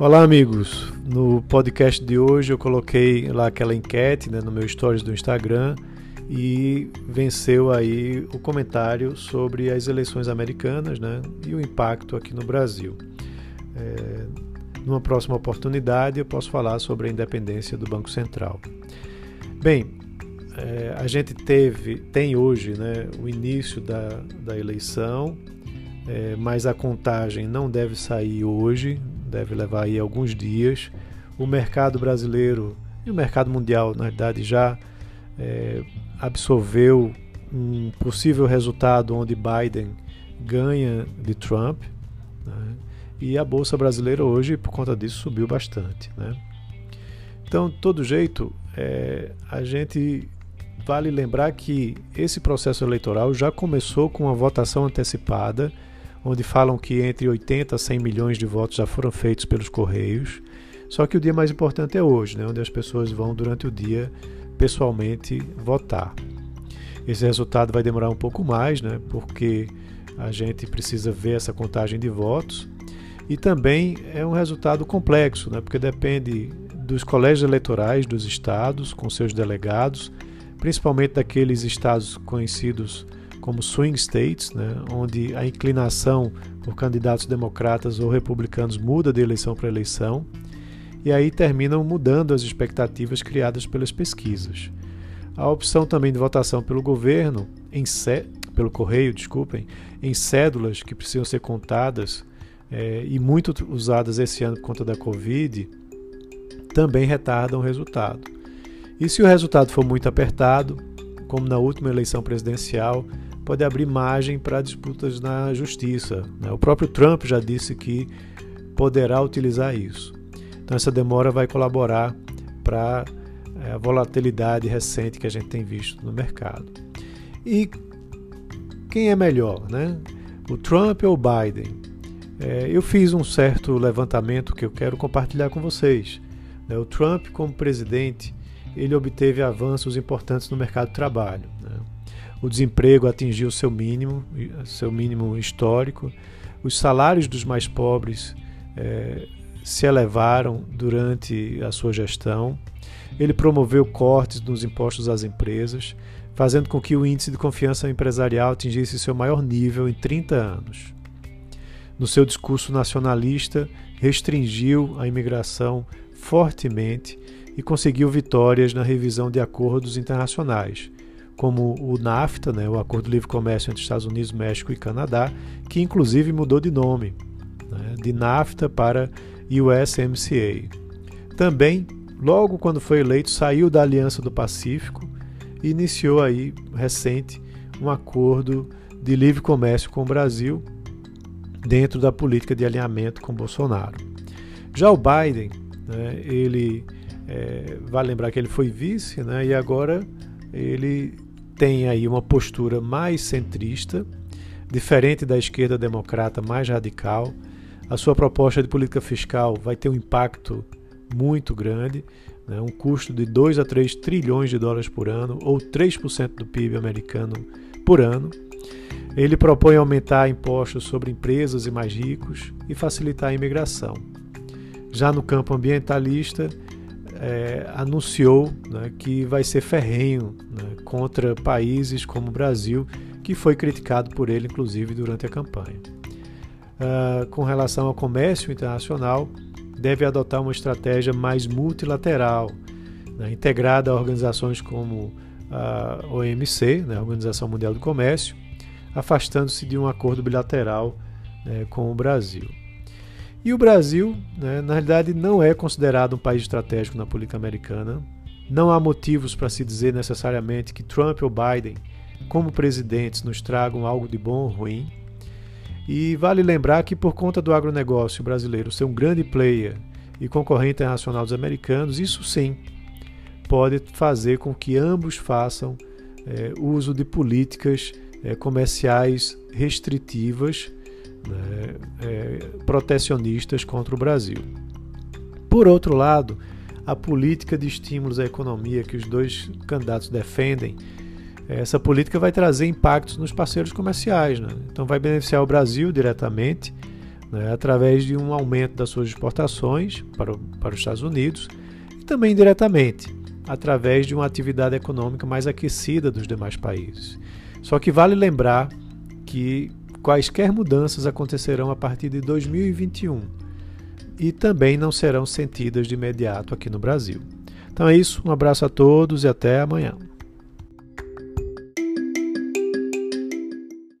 Olá, amigos. No podcast de hoje eu coloquei lá aquela enquete né, no meu stories do Instagram e venceu aí o comentário sobre as eleições americanas né, e o impacto aqui no Brasil. É, numa próxima oportunidade eu posso falar sobre a independência do Banco Central. Bem, é, a gente teve, tem hoje né, o início da, da eleição, é, mas a contagem não deve sair hoje, deve levar aí alguns dias. O mercado brasileiro e o mercado mundial, na verdade, já é, absorveu um possível resultado onde Biden ganha de Trump. Né? E a Bolsa Brasileira hoje, por conta disso, subiu bastante. Né? Então, de todo jeito, é, a gente vale lembrar que esse processo eleitoral já começou com uma votação antecipada onde falam que entre 80 a 100 milhões de votos já foram feitos pelos Correios. Só que o dia mais importante é hoje, né, onde as pessoas vão durante o dia pessoalmente votar. Esse resultado vai demorar um pouco mais, né, porque a gente precisa ver essa contagem de votos. E também é um resultado complexo, né, porque depende dos colégios eleitorais dos estados, com seus delegados, principalmente daqueles estados conhecidos como swing states, né, onde a inclinação por candidatos democratas ou republicanos muda de eleição para eleição, e aí terminam mudando as expectativas criadas pelas pesquisas. A opção também de votação pelo governo, em pelo correio, desculpem, em cédulas que precisam ser contadas é, e muito usadas esse ano por conta da Covid, também retardam o resultado. E se o resultado for muito apertado, como na última eleição presidencial, pode abrir margem para disputas na justiça. Né? O próprio Trump já disse que poderá utilizar isso. Então, essa demora vai colaborar para é, a volatilidade recente que a gente tem visto no mercado. E quem é melhor, né? O Trump ou o Biden? É, eu fiz um certo levantamento que eu quero compartilhar com vocês. Né? O Trump, como presidente, ele obteve avanços importantes no mercado de trabalho. Né? O desemprego atingiu seu mínimo, seu mínimo histórico, os salários dos mais pobres é, se elevaram durante a sua gestão. Ele promoveu cortes nos impostos às empresas, fazendo com que o índice de confiança empresarial atingisse seu maior nível em 30 anos. No seu discurso nacionalista, restringiu a imigração fortemente e conseguiu vitórias na revisão de acordos internacionais, como o NAFTA, né, o Acordo de Livre Comércio entre Estados Unidos, México e Canadá, que inclusive mudou de nome, né, de NAFTA para USMCA. Também, logo quando foi eleito, saiu da Aliança do Pacífico e iniciou aí recente um acordo de livre comércio com o Brasil dentro da política de alinhamento com Bolsonaro. Já o Biden, né, ele é, vale lembrar que ele foi vice, né, e agora ele tem aí uma postura mais centrista, diferente da esquerda democrata mais radical. A sua proposta de política fiscal vai ter um impacto muito grande, né? um custo de 2 a 3 trilhões de dólares por ano, ou 3% do PIB americano por ano. Ele propõe aumentar impostos sobre empresas e mais ricos e facilitar a imigração. Já no campo ambientalista, é, anunciou né, que vai ser ferrenho né, contra países como o Brasil, que foi criticado por ele, inclusive, durante a campanha. Uh, com relação ao comércio internacional, deve adotar uma estratégia mais multilateral, né, integrada a organizações como a OMC, né, a Organização Mundial do Comércio, afastando-se de um acordo bilateral né, com o Brasil. E o Brasil, né, na realidade, não é considerado um país estratégico na política americana. Não há motivos para se dizer necessariamente que Trump ou Biden, como presidentes, nos tragam algo de bom ou ruim. E vale lembrar que, por conta do agronegócio brasileiro ser um grande player e concorrente internacional dos americanos, isso sim pode fazer com que ambos façam é, uso de políticas é, comerciais restritivas né, é, protecionistas contra o Brasil. Por outro lado, a política de estímulos à economia que os dois candidatos defendem, essa política vai trazer impactos nos parceiros comerciais. Né? Então, vai beneficiar o Brasil diretamente, né, através de um aumento das suas exportações para, para os Estados Unidos e também indiretamente através de uma atividade econômica mais aquecida dos demais países. Só que vale lembrar que quaisquer mudanças acontecerão a partir de 2021 e também não serão sentidas de imediato aqui no Brasil. Então é isso, um abraço a todos e até amanhã.